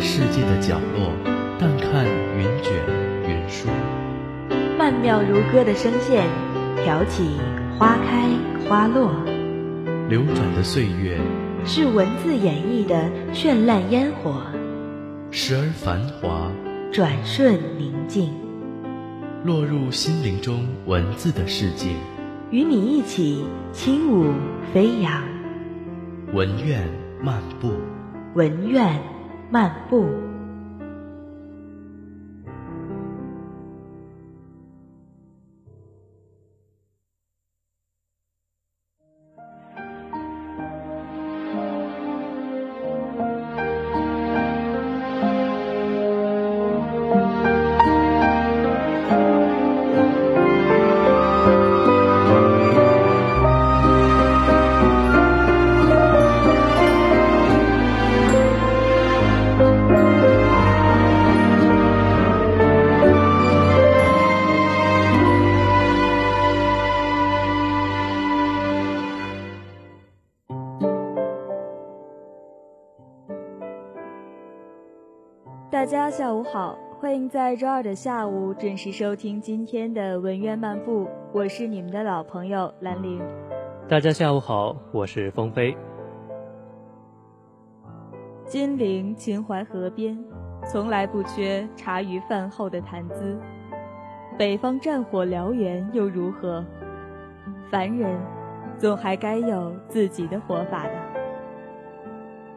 世界的角落，淡看云卷云舒，曼妙如歌的声线，挑起花开花落。流转的岁月，是文字演绎的绚烂烟火，时而繁华，转瞬宁静。落入心灵中文字的世界，与你一起轻舞飞扬。文苑漫步，文苑。漫步。大家下午好，欢迎在周二的下午准时收听今天的文苑漫步，我是你们的老朋友兰陵。大家下午好，我是风飞。金陵秦淮河边，从来不缺茶余饭后的谈资。北方战火燎原又如何？凡人总还该有自己的活法的。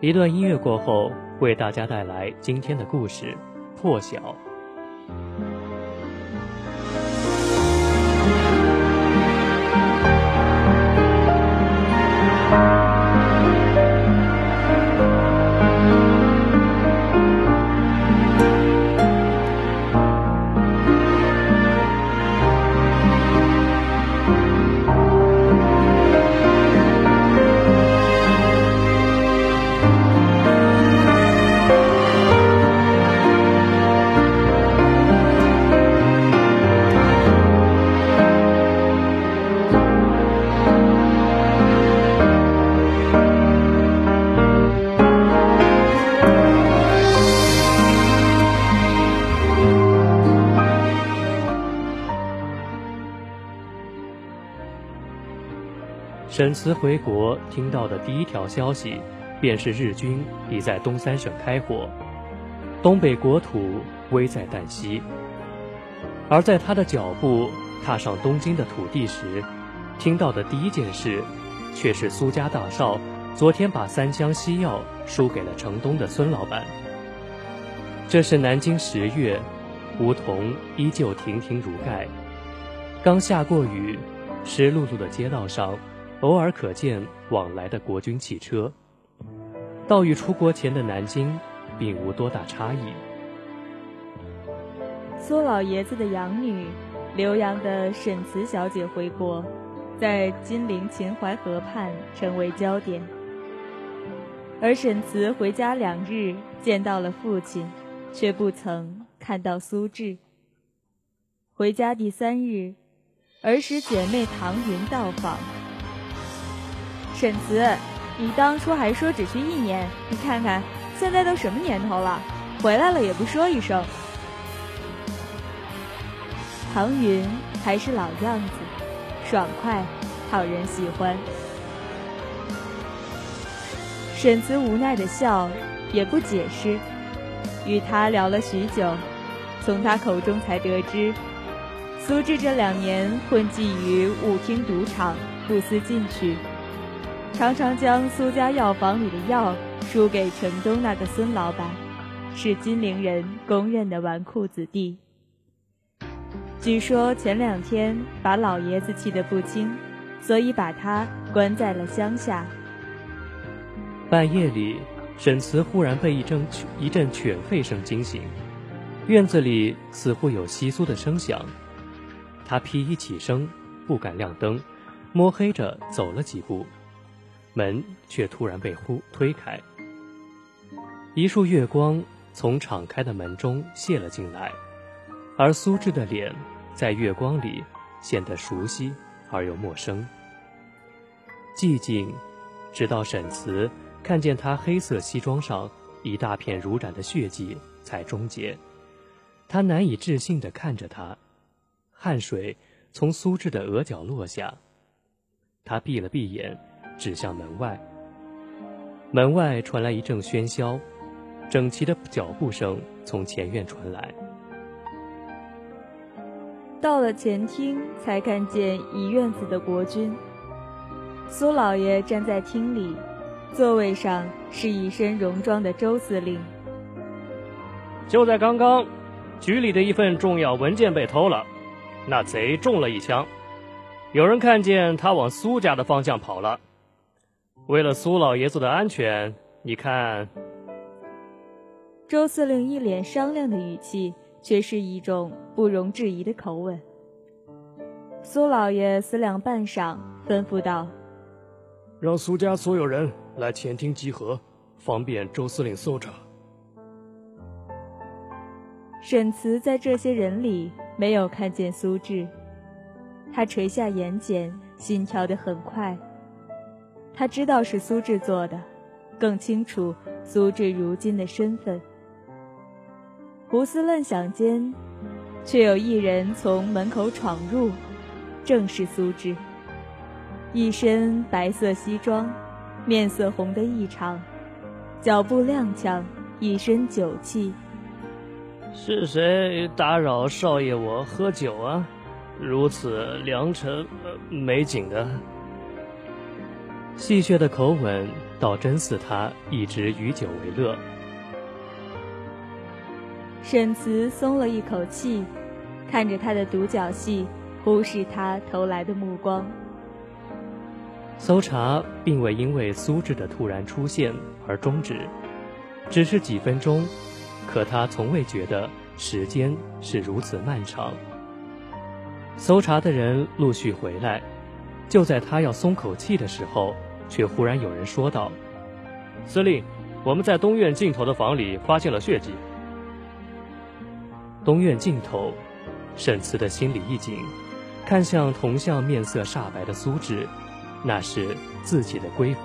一段音乐过后。为大家带来今天的故事，《破晓》。沈慈回国听到的第一条消息，便是日军已在东三省开火，东北国土危在旦夕。而在他的脚步踏上东京的土地时，听到的第一件事，却是苏家大少昨天把三箱西药输给了城东的孙老板。这是南京十月，梧桐依旧亭亭如盖，刚下过雨，湿漉漉的街道上。偶尔可见往来的国军汽车，倒与出国前的南京并无多大差异。苏老爷子的养女，留洋的沈慈小姐回国，在金陵秦淮河畔成为焦点。而沈慈回家两日，见到了父亲，却不曾看到苏志。回家第三日，儿时姐妹唐云到访。沈慈，你当初还说只去一年，你看看，现在都什么年头了，回来了也不说一声。唐云还是老样子，爽快，讨人喜欢。沈慈无奈的笑，也不解释。与他聊了许久，从他口中才得知，苏志这两年混迹于舞厅赌场，不思进取。常常将苏家药房里的药输给城东那个孙老板，是金陵人公认的纨绔子弟。据说前两天把老爷子气得不轻，所以把他关在了乡下。半夜里，沈慈忽然被一阵一阵犬吠声惊醒，院子里似乎有窸窣的声响。他披衣起身，不敢亮灯，摸黑着走了几步，门却突然被忽推开，一束月光从敞开的门中泻了进来，而苏志的脸。在月光里，显得熟悉而又陌生。寂静，直到沈慈看见他黑色西装上一大片如染的血迹，才终结。他难以置信地看着他，汗水从苏志的额角落下。他闭了闭眼，指向门外。门外传来一阵喧嚣，整齐的脚步声从前院传来。到了前厅，才看见一院子的国君。苏老爷站在厅里，座位上是一身戎装的周司令。就在刚刚，局里的一份重要文件被偷了，那贼中了一枪，有人看见他往苏家的方向跑了。为了苏老爷子的安全，你看。周司令一脸商量的语气。却是一种不容置疑的口吻。苏老爷思量半晌，吩咐道：“让苏家所有人来前厅集合，方便周司令搜查。”沈慈在这些人里没有看见苏志，他垂下眼睑，心跳得很快。他知道是苏志做的，更清楚苏志如今的身份。胡思乱想间，却有一人从门口闯入，正是苏志。一身白色西装，面色红得异常，脚步踉跄，一身酒气。是谁打扰少爷我喝酒啊？如此良辰美景的。戏谑的口吻，倒真似他一直与酒为乐。沈慈松了一口气，看着他的独角戏，忽视他投来的目光。搜查并未因为苏志的突然出现而终止，只是几分钟，可他从未觉得时间是如此漫长。搜查的人陆续回来，就在他要松口气的时候，却忽然有人说道：“司令，我们在东院尽头的房里发现了血迹。”东院尽头，沈慈的心里一紧，看向同向面色煞白的苏轼，那是自己的闺房。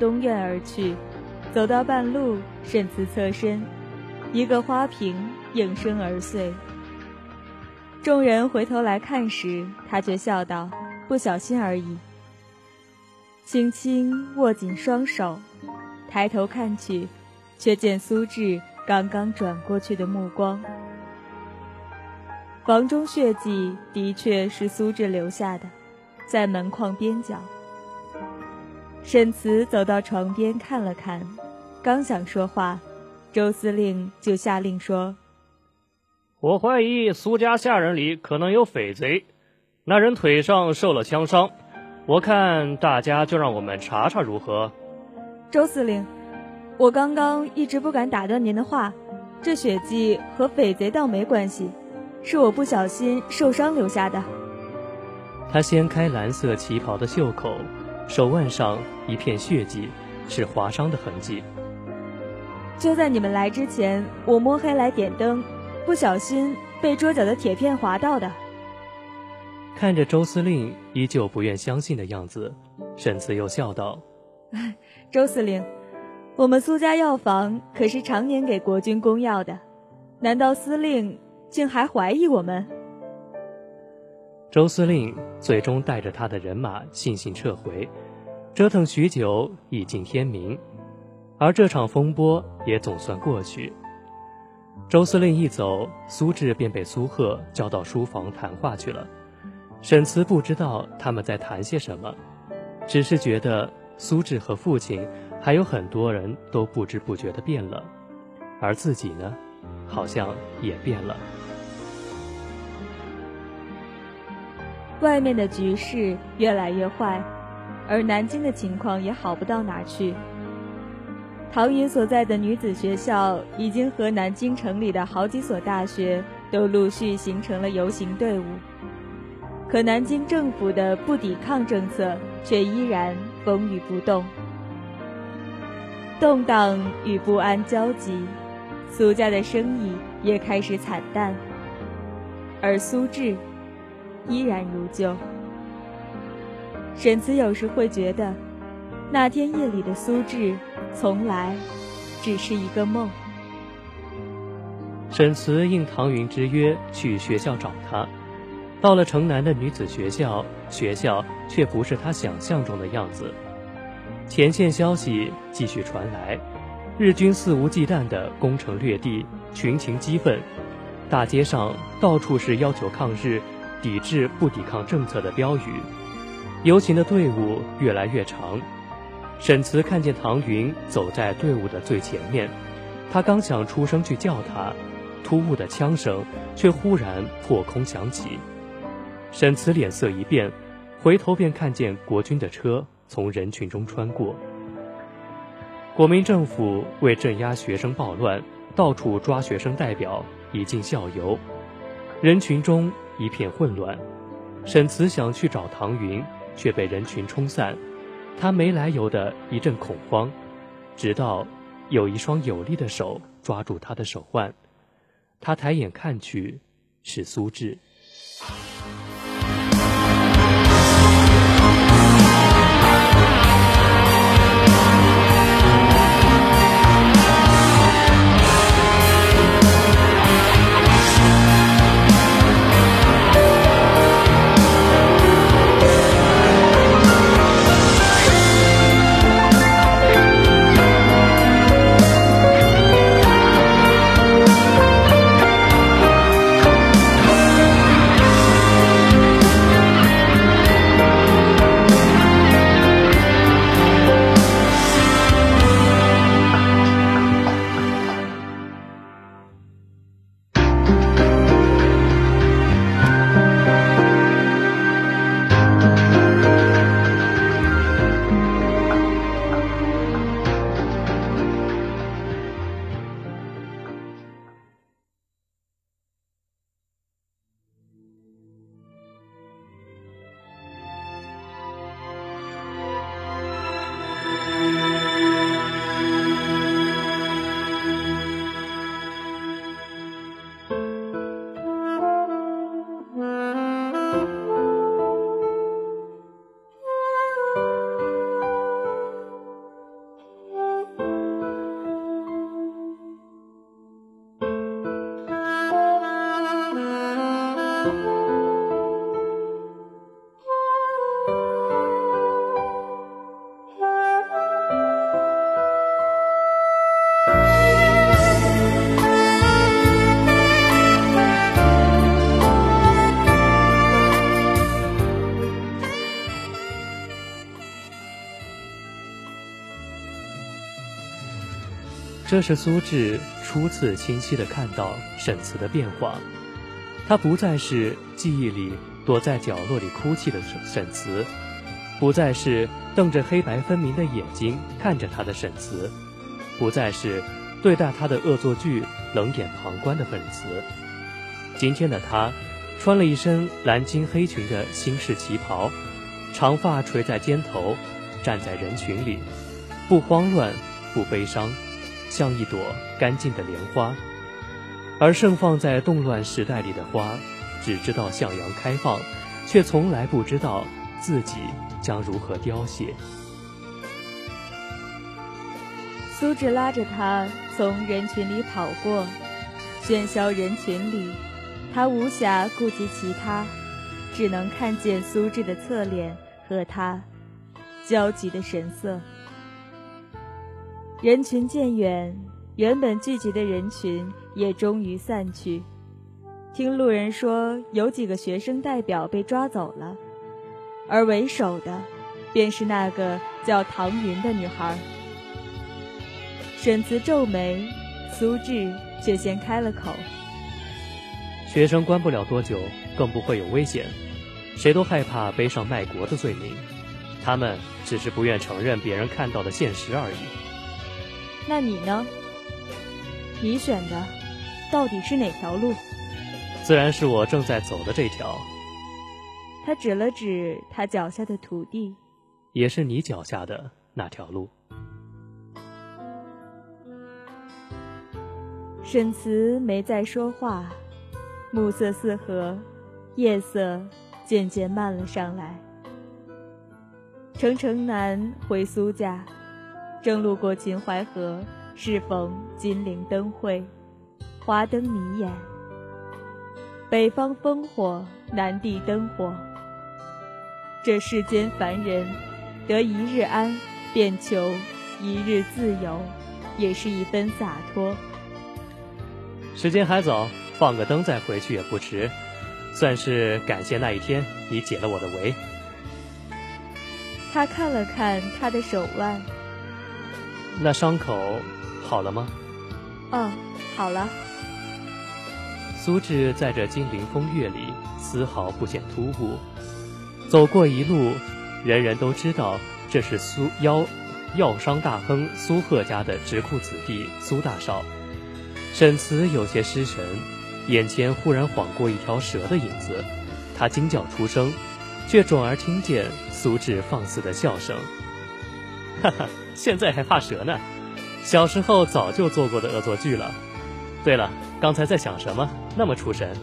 东院而去，走到半路，沈慈侧身，一个花瓶应声而碎。众人回头来看时，他却笑道：“不小心而已。”轻轻握紧双手，抬头看去，却见苏志刚刚转过去的目光。房中血迹的确是苏志留下的，在门框边角。沈慈走到床边看了看，刚想说话，周司令就下令说：“我怀疑苏家下人里可能有匪贼，那人腿上受了枪伤，我看大家就让我们查查如何。”周司令，我刚刚一直不敢打断您的话，这血迹和匪贼倒没关系，是我不小心受伤留下的。他掀开蓝色旗袍的袖口。手腕上一片血迹，是划伤的痕迹。就在你们来之前，我摸黑来点灯，不小心被桌角的铁片划到的。看着周司令依旧不愿相信的样子，沈慈又笑道：“ 周司令，我们苏家药房可是常年给国军供药的，难道司令竟还怀疑我们？”周司令最终带着他的人马悻悻撤回，折腾许久，已近天明，而这场风波也总算过去。周司令一走，苏志便被苏贺叫到书房谈话去了。沈慈不知道他们在谈些什么，只是觉得苏志和父亲还有很多人都不知不觉地变了，而自己呢，好像也变了。外面的局势越来越坏，而南京的情况也好不到哪去。唐云所在的女子学校已经和南京城里的好几所大学都陆续形成了游行队伍，可南京政府的不抵抗政策却依然风雨不动。动荡与不安交集，苏家的生意也开始惨淡，而苏志。依然如旧。沈慈有时会觉得，那天夜里的苏志，从来只是一个梦。沈慈应唐云之约去学校找他，到了城南的女子学校，学校却不是他想象中的样子。前线消息继续传来，日军肆无忌惮的攻城略地，群情激愤，大街上到处是要求抗日。抵制不抵抗政策的标语，游行的队伍越来越长。沈慈看见唐云走在队伍的最前面，他刚想出声去叫他，突兀的枪声却忽然破空响起。沈慈脸色一变，回头便看见国军的车从人群中穿过。国民政府为镇压学生暴乱，到处抓学生代表，以儆效尤。人群中。一片混乱，沈慈想去找唐云，却被人群冲散。他没来由的一阵恐慌，直到有一双有力的手抓住他的手腕，他抬眼看去，是苏志。这是苏轼初次清晰地看到沈慈的变化，他不再是记忆里躲在角落里哭泣的沈沈慈，不再是瞪着黑白分明的眼睛看着他的沈慈，不再是对待他的恶作剧冷眼旁观的粉慈。今天的他，穿了一身蓝金黑裙的新式旗袍，长发垂在肩头，站在人群里，不慌乱，不悲伤。像一朵干净的莲花，而盛放在动乱时代里的花，只知道向阳开放，却从来不知道自己将如何凋谢。苏轼拉着他从人群里跑过，喧嚣人群里，他无暇顾及其他，只能看见苏轼的侧脸和他焦急的神色。人群渐远，原本聚集的人群也终于散去。听路人说，有几个学生代表被抓走了，而为首的，便是那个叫唐云的女孩。沈慈皱眉，苏志却先开了口：“学生关不了多久，更不会有危险。谁都害怕背上卖国的罪名，他们只是不愿承认别人看到的现实而已。”那你呢？你选的到底是哪条路？自然是我正在走的这条。他指了指他脚下的土地，也是你脚下的那条路。沈慈没再说话，暮色四合，夜色渐渐漫了上来。程城南回苏家。正路过秦淮河，适逢金陵灯会，华灯迷眼。北方烽火，南地灯火。这世间凡人，得一日安，便求一日自由，也是一分洒脱。时间还早，放个灯再回去也不迟，算是感谢那一天你解了我的围。他看了看他的手腕。那伤口好了吗？嗯，好了。苏轼在这金陵风月里丝毫不显突兀，走过一路，人人都知道这是苏药药商大亨苏贺家的直库子弟苏大少。沈慈有些失神，眼前忽然晃过一条蛇的影子，他惊叫出声，却转而听见苏轼放肆的笑声，哈哈。现在还怕蛇呢？小时候早就做过的恶作剧了。对了，刚才在想什么？那么出神？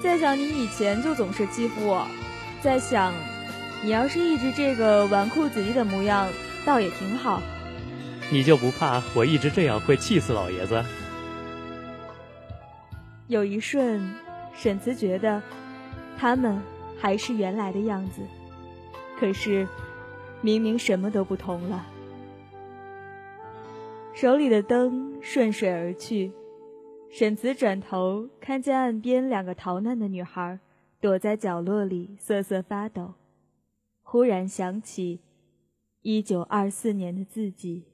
在想你以前就总是欺负我。在想，你要是一直这个纨绔子弟的模样，倒也挺好。你就不怕我一直这样会气死老爷子？有一瞬，沈慈觉得，他们还是原来的样子。可是。明明什么都不同了。手里的灯顺水而去，沈慈转头看见岸边两个逃难的女孩躲在角落里瑟瑟发抖，忽然想起一九二四年的自己。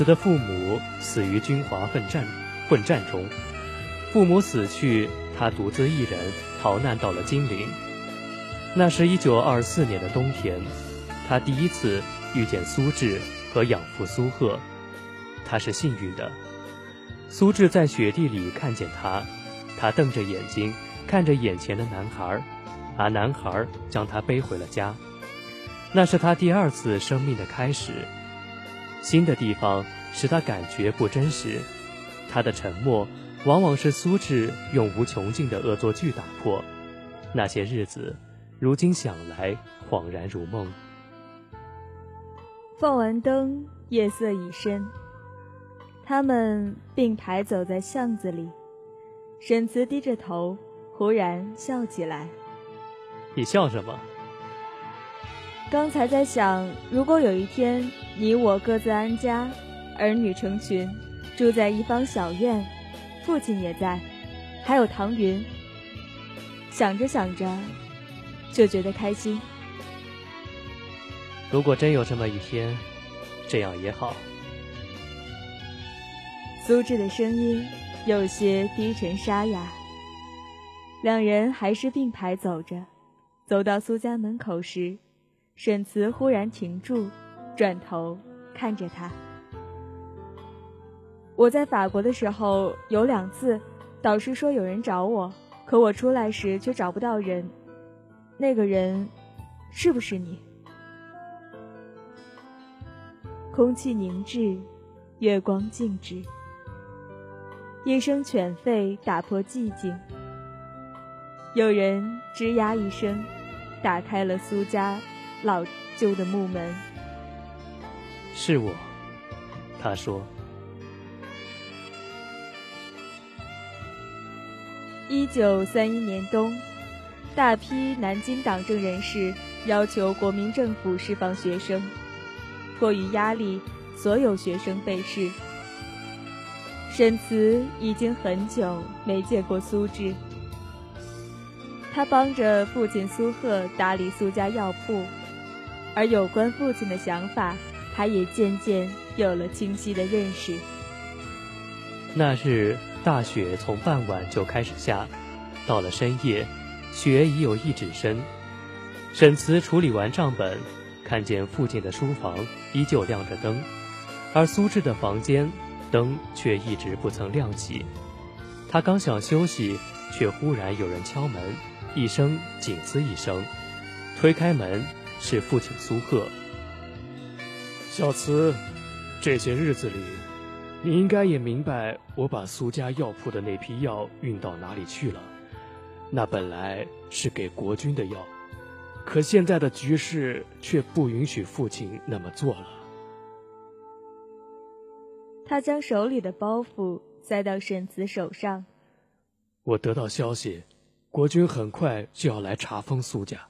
慈的父母死于军阀混战混战中，父母死去，他独自一人逃难到了金陵。那是一九二四年的冬天，他第一次遇见苏轼和养父苏贺，他是幸运的。苏轼在雪地里看见他，他瞪着眼睛看着眼前的男孩，而男孩将他背回了家。那是他第二次生命的开始，新的地方使他感觉不真实，他的沉默。往往是苏轼用无穷尽的恶作剧打破那些日子，如今想来恍然如梦。放完灯，夜色已深，他们并排走在巷子里。沈慈低着头，忽然笑起来。你笑什么？刚才在想，如果有一天你我各自安家，儿女成群，住在一方小院。父亲也在，还有唐云。想着想着，就觉得开心。如果真有这么一天，这样也好。苏轼的声音有些低沉沙哑。两人还是并排走着，走到苏家门口时，沈慈忽然停住，转头看着他。我在法国的时候有两次，导师说有人找我，可我出来时却找不到人。那个人，是不是你？空气凝滞，月光静止，一声犬吠打破寂静。有人吱呀一声，打开了苏家老旧的木门。是我，他说。一九三一年冬，大批南京党政人士要求国民政府释放学生。迫于压力，所有学生被释。沈慈已经很久没见过苏轼。他帮着父亲苏贺打理苏家药铺，而有关父亲的想法，他也渐渐有了清晰的认识。那日。大雪从傍晚就开始下，到了深夜，雪已有一指深。沈慈处理完账本，看见父亲的书房依旧亮着灯，而苏轼的房间灯却一直不曾亮起。他刚想休息，却忽然有人敲门，一声紧呲一声，推开门是父亲苏贺。小慈，这些日子里。你应该也明白，我把苏家药铺的那批药运到哪里去了。那本来是给国君的药，可现在的局势却不允许父亲那么做了。他将手里的包袱塞到沈慈手上。我得到消息，国君很快就要来查封苏家。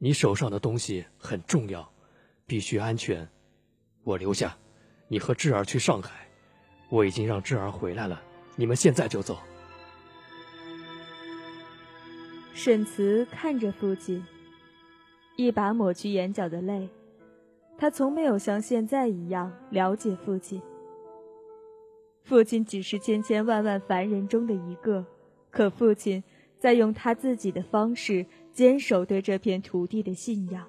你手上的东西很重要，必须安全。我留下，你和智儿去上海。我已经让智儿回来了，你们现在就走。沈慈看着父亲，一把抹去眼角的泪。他从没有像现在一样了解父亲。父亲只是千千万万凡人中的一个，可父亲在用他自己的方式坚守对这片土地的信仰。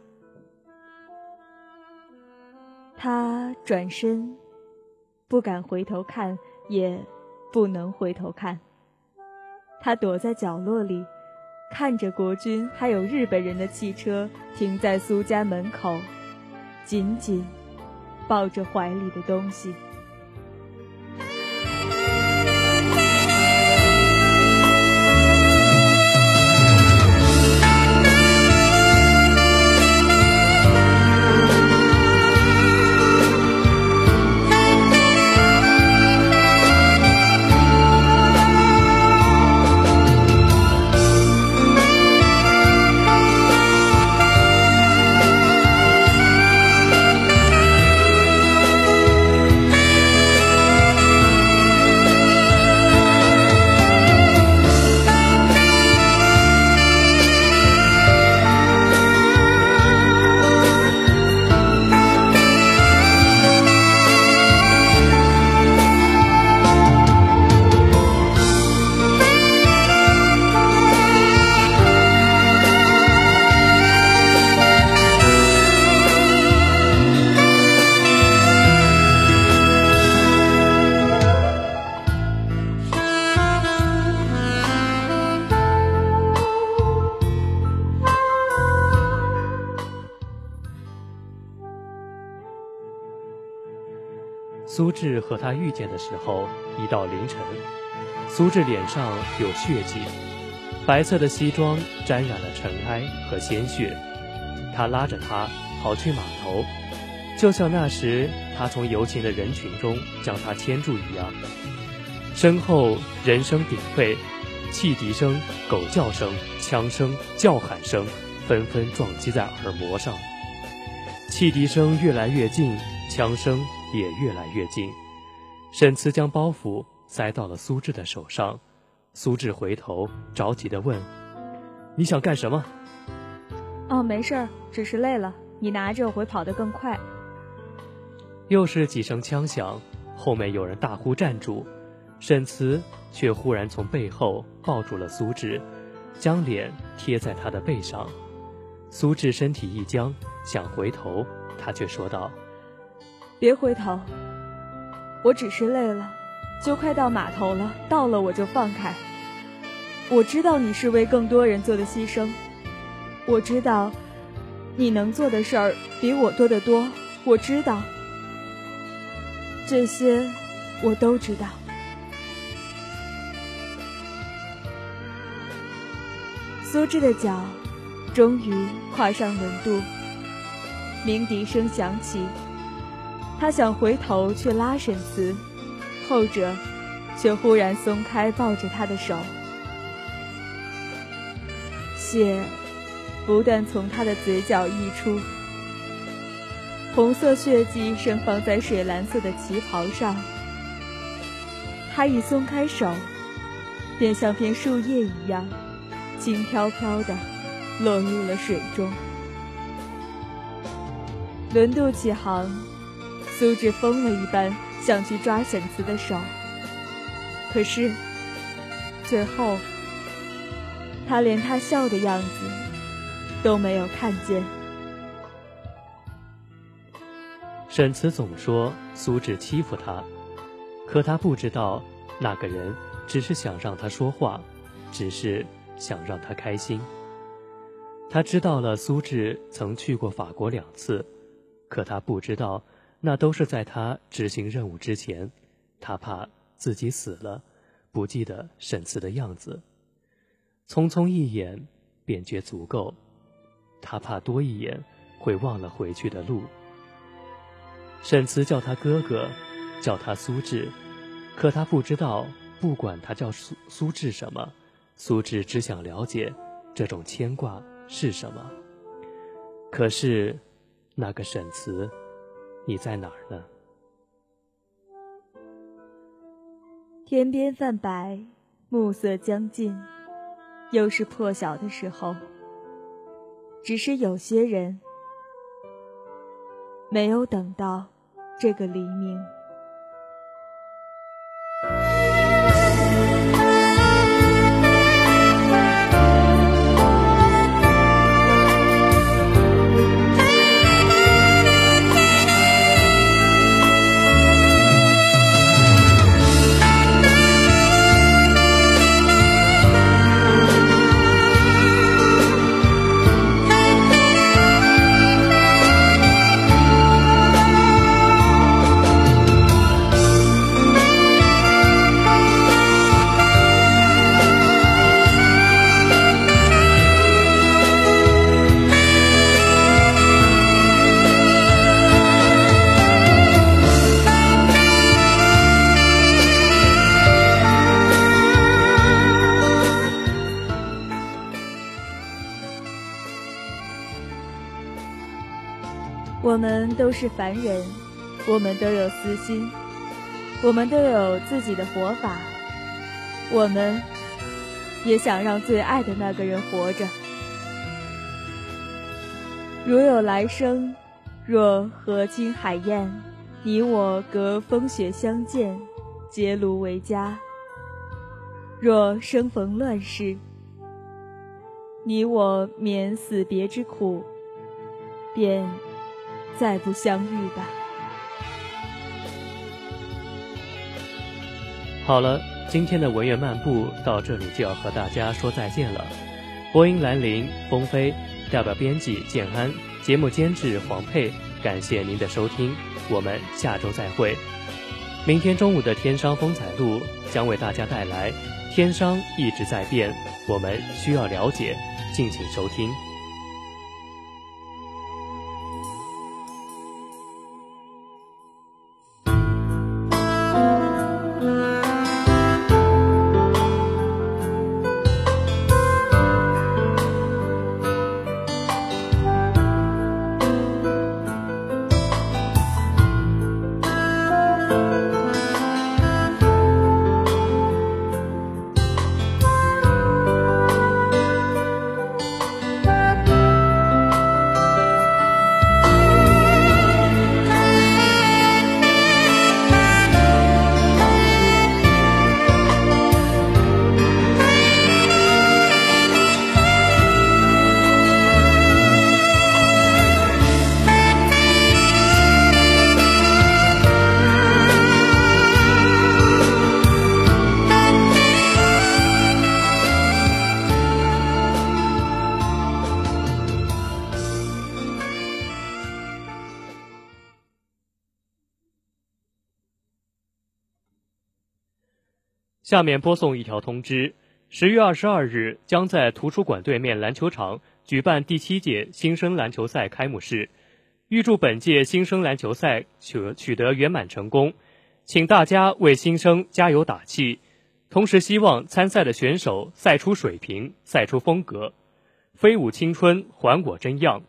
他转身。不敢回头看，也不能回头看。他躲在角落里，看着国军还有日本人的汽车停在苏家门口，紧紧抱着怀里的东西。苏志和他遇见的时候已到凌晨。苏志脸上有血迹，白色的西装沾染了尘埃和鲜血。他拉着他跑去码头，就像那时他从游行的人群中将他牵住一样。身后人声鼎沸，汽笛声、狗叫声、枪声、叫喊声纷纷撞击在耳膜上。汽笛声越来越近，枪声也越来越近。沈慈将包袱塞到了苏志的手上，苏志回头着急地问：“你想干什么？”“哦，没事儿，只是累了。你拿着会跑得更快。”又是几声枪响，后面有人大呼：“站住！”沈慈却忽然从背后抱住了苏志，将脸贴在他的背上。苏志身体一僵，想回头，他却说道：“别回头，我只是累了，就快到码头了，到了我就放开。我知道你是为更多人做的牺牲，我知道你能做的事儿比我多得多，我知道，这些我都知道。”苏志的脚终于跨上轮渡，鸣笛声响起，他想回头去拉沈慈，后者却忽然松开抱着他的手，血不断从他的嘴角溢出，红色血迹盛放在水蓝色的旗袍上，他一松开手，便像片树叶一样。轻飘飘的落入了水中。轮渡起航，苏志疯了一般想去抓沈慈的手，可是最后他连他笑的样子都没有看见。沈慈总说苏志欺负他，可他不知道那个人只是想让他说话，只是。想让他开心。他知道了苏志曾去过法国两次，可他不知道那都是在他执行任务之前。他怕自己死了，不记得沈慈的样子，匆匆一眼便觉足够。他怕多一眼会忘了回去的路。沈慈叫他哥哥，叫他苏志，可他不知道，不管他叫苏苏志什么。苏志只想了解，这种牵挂是什么。可是，那个沈慈，你在哪儿呢？天边泛白，暮色将近，又是破晓的时候。只是有些人，没有等到这个黎明。都是凡人，我们都有私心，我们都有自己的活法，我们也想让最爱的那个人活着。如有来生，若河清海晏，你我隔风雪相见，结庐为家；若生逢乱世，你我免死别之苦，便。再不相遇吧。好了，今天的文苑漫步到这里就要和大家说再见了。播音兰陵、风飞，代表编辑建安，节目监制黄佩，感谢您的收听，我们下周再会。明天中午的天商风采录将为大家带来天商一直在变，我们需要了解，敬请收听。下面播送一条通知：十月二十二日将在图书馆对面篮球场举办第七届新生篮球赛开幕式。预祝本届新生篮球赛取取得圆满成功，请大家为新生加油打气。同时，希望参赛的选手赛出水平，赛出风格，飞舞青春，还我真样。